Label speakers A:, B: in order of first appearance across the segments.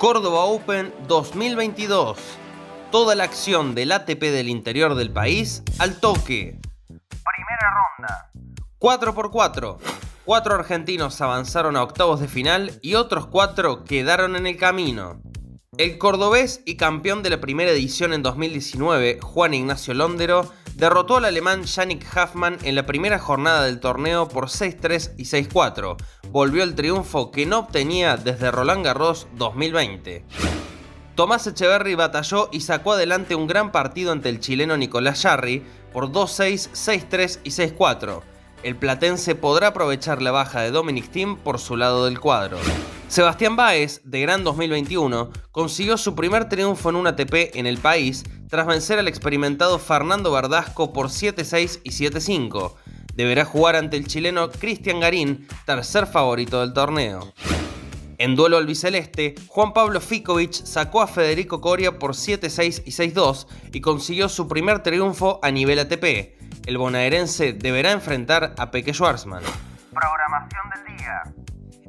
A: Córdoba Open 2022. Toda la acción del ATP del interior del país al toque.
B: Primera ronda.
A: 4x4. Cuatro argentinos avanzaron a octavos de final y otros cuatro quedaron en el camino. El cordobés y campeón de la primera edición en 2019, Juan Ignacio Londero, derrotó al alemán Yannick Hoffmann en la primera jornada del torneo por 6-3 y 6-4. Volvió el triunfo que no obtenía desde Roland Garros 2020. Tomás Echeverry batalló y sacó adelante un gran partido ante el chileno Nicolás Jarry por 2-6, 6-3 y 6-4. El platense podrá aprovechar la baja de Dominic Thiem por su lado del cuadro. Sebastián Báez, de Gran 2021, consiguió su primer triunfo en un ATP en el país tras vencer al experimentado Fernando Verdasco por 7-6 y 7-5. Deberá jugar ante el chileno Cristian Garín, tercer favorito del torneo. En duelo albiceleste, Juan Pablo Ficovich sacó a Federico Coria por 7-6 y 6-2 y consiguió su primer triunfo a nivel ATP. El bonaerense deberá enfrentar a Peque Schwarzman.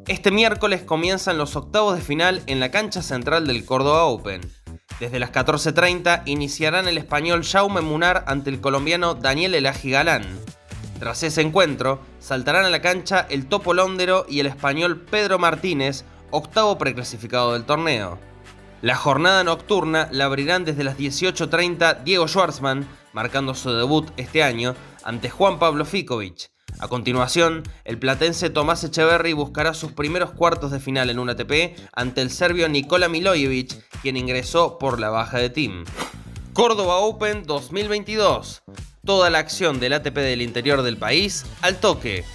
A: Este miércoles comienzan los octavos de final en la cancha central del Córdoba Open. Desde las 14.30 iniciarán el español Jaume Munar ante el colombiano Daniel Elaji Galán. Tras ese encuentro, saltarán a la cancha el Topo Londero y el español Pedro Martínez, octavo preclasificado del torneo. La jornada nocturna la abrirán desde las 18.30 Diego Schwartzman, marcando su debut este año, ante Juan Pablo Ficovich. A continuación, el platense Tomás Echeverry buscará sus primeros cuartos de final en un ATP ante el serbio Nikola Milojevic, quien ingresó por la baja de team. Córdoba Open 2022. Toda la acción del ATP del interior del país al toque.